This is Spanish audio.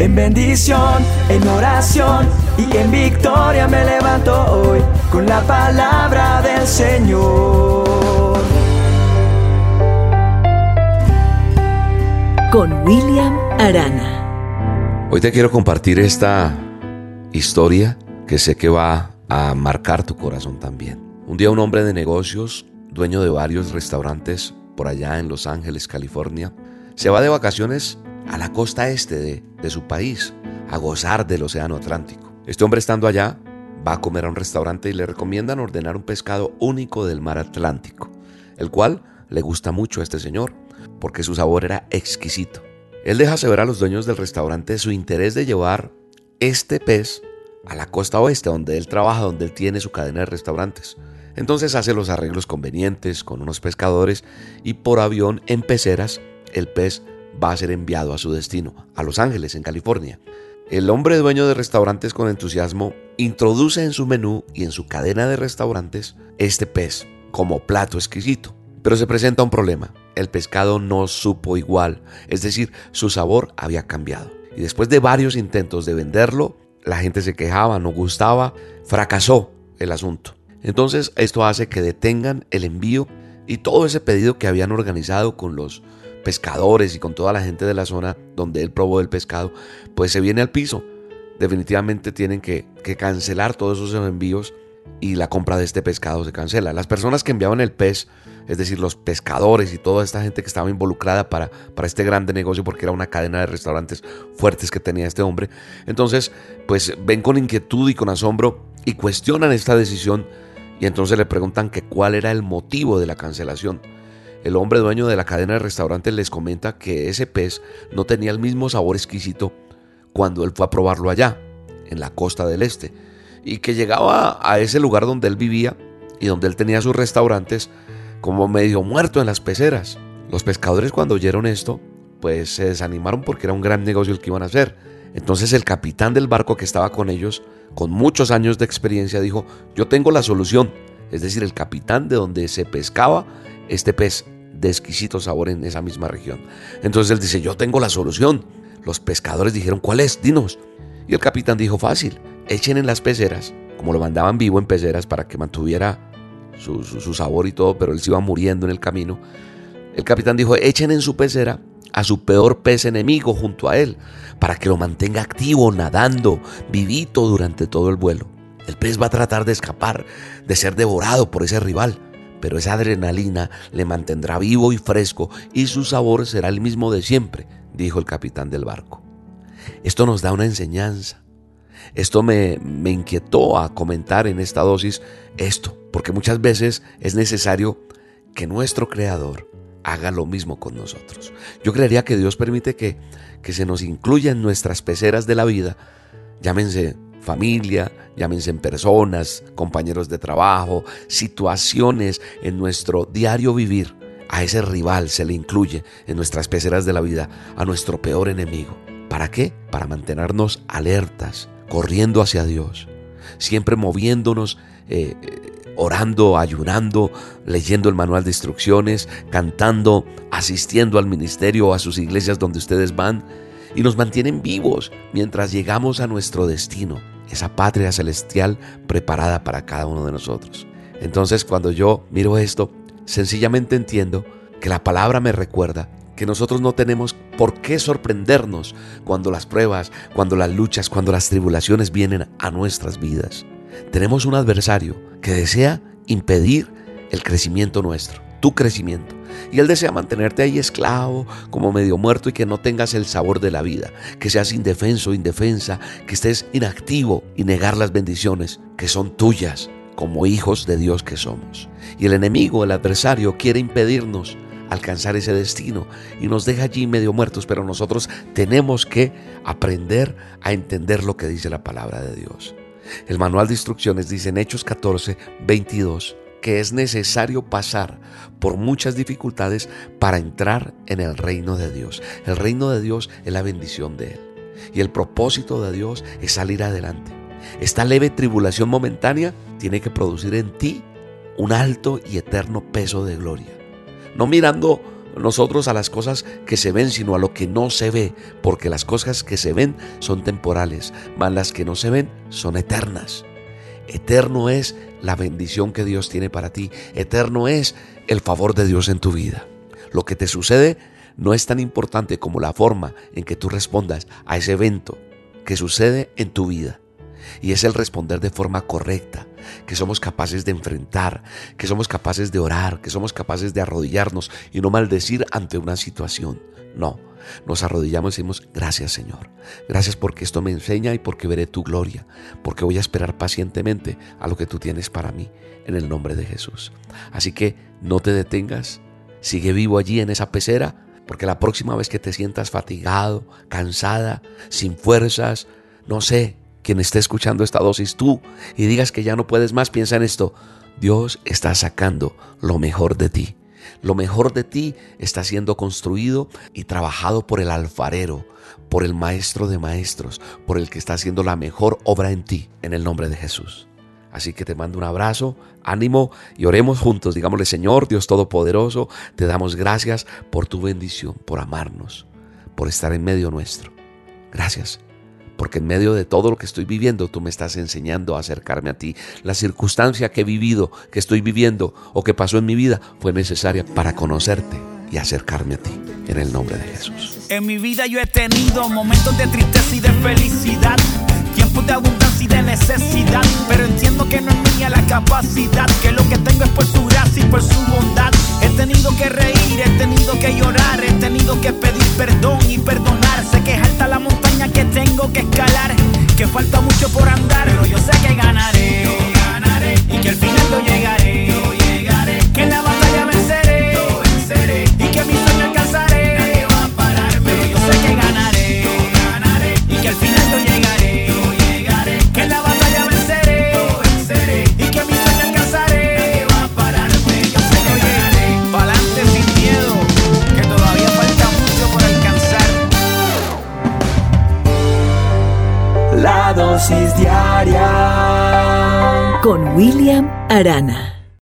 En bendición, en oración y en victoria me levanto hoy con la palabra del Señor. Con William Arana. Hoy te quiero compartir esta historia que sé que va a marcar tu corazón también. Un día un hombre de negocios, dueño de varios restaurantes por allá en Los Ángeles, California, se va de vacaciones a la costa este de, su país a gozar del Océano Atlántico. Este hombre estando allá va a comer a un restaurante y le recomiendan ordenar un pescado único del mar Atlántico, el cual le gusta mucho a este señor porque su sabor era exquisito. Él deja saber a los dueños del restaurante su interés de llevar este pez a la costa oeste, donde él trabaja, donde él tiene su cadena de restaurantes. Entonces hace los arreglos convenientes con unos pescadores y por avión en peceras el pez va a ser enviado a su destino, a Los Ángeles, en California. El hombre dueño de restaurantes con entusiasmo introduce en su menú y en su cadena de restaurantes este pez como plato exquisito. Pero se presenta un problema. El pescado no supo igual, es decir, su sabor había cambiado. Y después de varios intentos de venderlo, la gente se quejaba, no gustaba, fracasó el asunto. Entonces esto hace que detengan el envío y todo ese pedido que habían organizado con los pescadores y con toda la gente de la zona donde él probó el pescado, pues se viene al piso. Definitivamente tienen que, cancelar todos esos envíos y la compra de este pescado se cancela. Las personas que enviaban el pez, es decir, los pescadores y toda esta gente que estaba involucrada para, este grande negocio, porque era una cadena de restaurantes fuertes que tenía este hombre, entonces pues ven con inquietud y con asombro y cuestionan esta decisión y entonces le preguntan que cuál era el motivo de la cancelación. El hombre dueño de la cadena de restaurantes les comenta que ese pez no tenía el mismo sabor exquisito cuando él fue a probarlo allá, en la costa del este, y que llegaba a ese lugar donde él vivía y donde él tenía sus restaurantes como medio muerto en las peceras. Los pescadores cuando oyeron esto, pues se desanimaron porque era un gran negocio el que iban a hacer. Entonces el capitán del barco que estaba con ellos, con muchos años de experiencia, dijo, yo tengo la solución. Es decir, el capitán de donde se pescaba este pez de exquisito sabor en esa misma región. Entonces él dice, yo tengo la solución. Los pescadores dijeron, ¿cuál es? Dinos. Y el capitán dijo, fácil, echen en las peceras, como lo mandaban vivo en peceras para que mantuviera su, su sabor y todo, pero él se iba muriendo en el camino. El capitán dijo, echen en su pecera a su peor pez enemigo junto a él, para que lo mantenga activo, nadando, vivito durante todo el vuelo. El pez va a tratar de escapar, de ser devorado por ese rival pero esa adrenalina le mantendrá vivo y fresco y su sabor será el mismo de siempre, dijo el capitán del barco. Esto nos da una enseñanza. Esto me, me inquietó a comentar en esta dosis esto, porque muchas veces es necesario que nuestro Creador haga lo mismo con nosotros. Yo creería que Dios permite que, que se nos incluya en nuestras peceras de la vida, llámense familia, llámense en personas, compañeros de trabajo, situaciones en nuestro diario vivir. A ese rival se le incluye en nuestras peceras de la vida, a nuestro peor enemigo. ¿Para qué? Para mantenernos alertas, corriendo hacia Dios, siempre moviéndonos, eh, eh, orando, ayunando, leyendo el manual de instrucciones, cantando, asistiendo al ministerio o a sus iglesias donde ustedes van y nos mantienen vivos mientras llegamos a nuestro destino esa patria celestial preparada para cada uno de nosotros. Entonces cuando yo miro esto, sencillamente entiendo que la palabra me recuerda que nosotros no tenemos por qué sorprendernos cuando las pruebas, cuando las luchas, cuando las tribulaciones vienen a nuestras vidas. Tenemos un adversario que desea impedir el crecimiento nuestro, tu crecimiento. Y Él desea mantenerte ahí esclavo, como medio muerto y que no tengas el sabor de la vida, que seas indefenso, indefensa, que estés inactivo y negar las bendiciones que son tuyas como hijos de Dios que somos. Y el enemigo, el adversario, quiere impedirnos alcanzar ese destino y nos deja allí medio muertos, pero nosotros tenemos que aprender a entender lo que dice la palabra de Dios. El manual de instrucciones dice en Hechos 14, 22, que es necesario pasar por muchas dificultades para entrar en el reino de Dios. El reino de Dios es la bendición de Él. Y el propósito de Dios es salir adelante. Esta leve tribulación momentánea tiene que producir en ti un alto y eterno peso de gloria. No mirando nosotros a las cosas que se ven, sino a lo que no se ve, porque las cosas que se ven son temporales, mas las que no se ven son eternas. Eterno es la bendición que Dios tiene para ti, eterno es el favor de Dios en tu vida. Lo que te sucede no es tan importante como la forma en que tú respondas a ese evento que sucede en tu vida. Y es el responder de forma correcta, que somos capaces de enfrentar, que somos capaces de orar, que somos capaces de arrodillarnos y no maldecir ante una situación. No, nos arrodillamos y decimos, gracias Señor, gracias porque esto me enseña y porque veré tu gloria, porque voy a esperar pacientemente a lo que tú tienes para mí, en el nombre de Jesús. Así que no te detengas, sigue vivo allí en esa pecera, porque la próxima vez que te sientas fatigado, cansada, sin fuerzas, no sé, quien esté escuchando esta dosis, tú, y digas que ya no puedes más, piensa en esto. Dios está sacando lo mejor de ti. Lo mejor de ti está siendo construido y trabajado por el alfarero, por el maestro de maestros, por el que está haciendo la mejor obra en ti, en el nombre de Jesús. Así que te mando un abrazo, ánimo y oremos juntos. Digámosle, Señor Dios Todopoderoso, te damos gracias por tu bendición, por amarnos, por estar en medio nuestro. Gracias porque en medio de todo lo que estoy viviendo, tú me estás enseñando a acercarme a ti. La circunstancia que he vivido, que estoy viviendo o que pasó en mi vida fue necesaria para conocerte y acercarme a ti. En el nombre de Jesús. En mi vida yo he tenido momentos de tristeza y de felicidad. Tiempos de abundancia y de necesidad. Pero entiendo que no es mía la capacidad. Que lo que tengo es por su gracia y por su bondad. He tenido que reír, he tenido que llorar. He tenido que pedir perdón y perdonar. Sé que tengo que escalar, que falta mucho por andar, pero yo sé que ganaré, ganaré con William Arana.